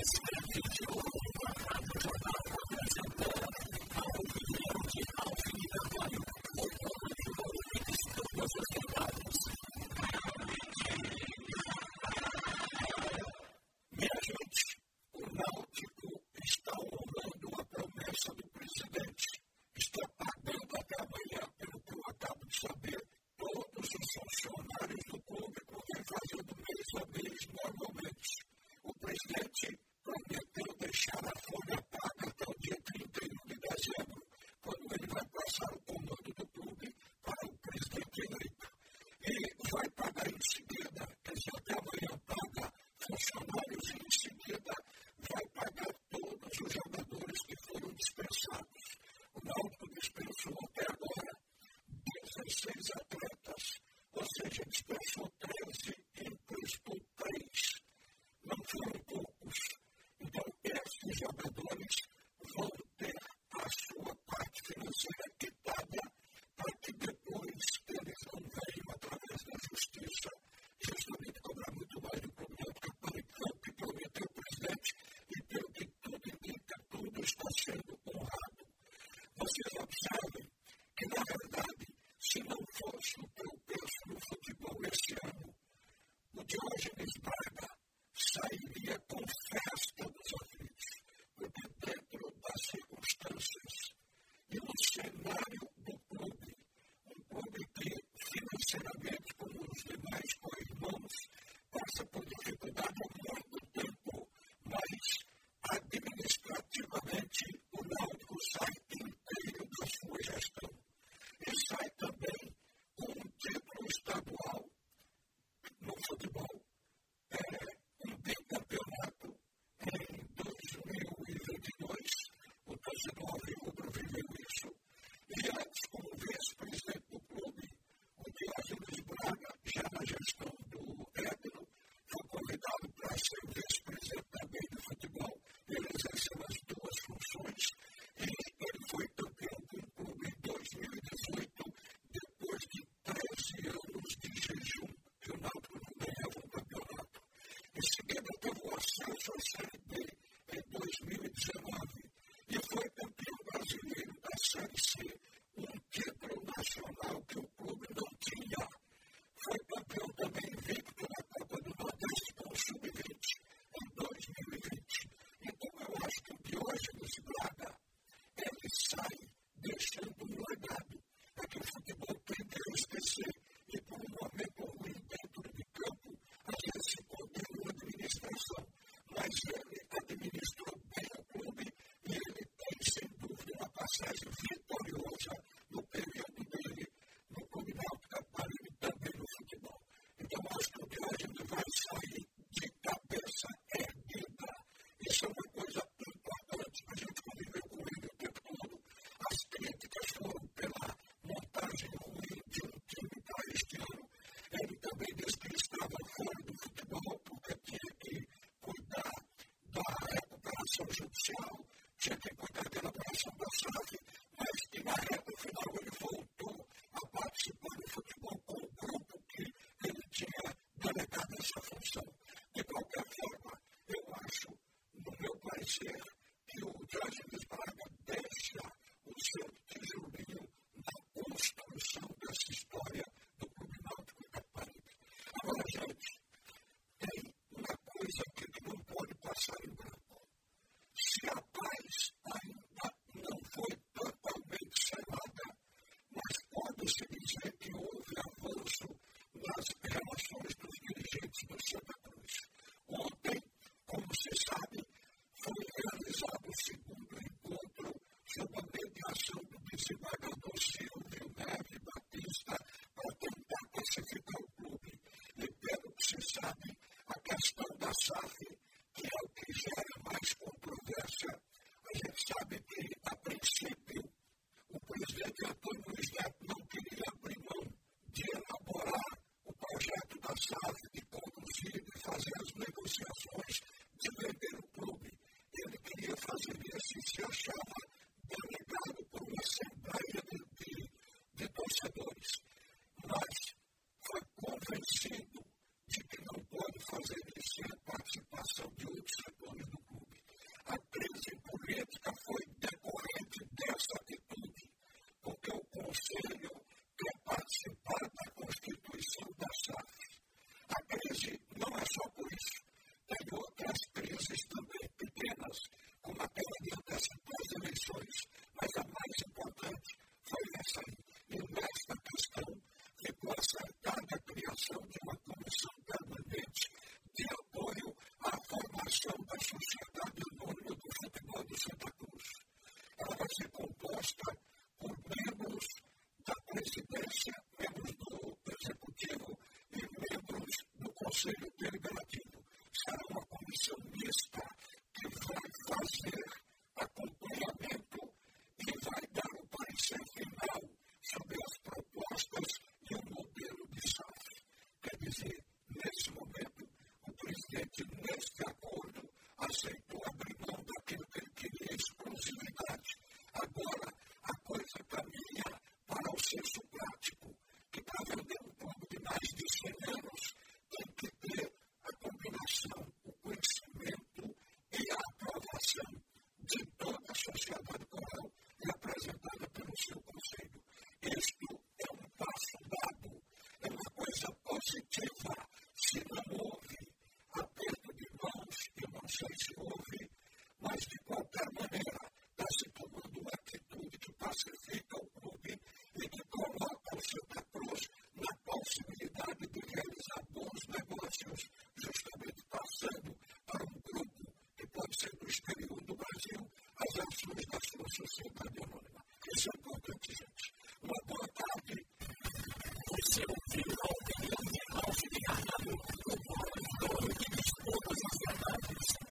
Thank you. He shows up. judicial, tinha que cuidar dela para essa passagem, mas que na reta final ele voltou a participar do futebol com o grupo que ele tinha delegado essa função. De qualquer forma, eu acho, no meu parecer, que o Diógenes Braga deixa o seu tijolinho na construção desses que Antônio Luiz Neto não queria abrir mão de elaborar o projeto da SAF, de conduzir, de fazer as negociações, de vender o clube. Ele queria fazer isso e se achava delegado por uma assembleia de, torcedores. Mas foi convencido de que não pode fazer isso sem a participação de outros setores do clube. A crise política foi determinada. actually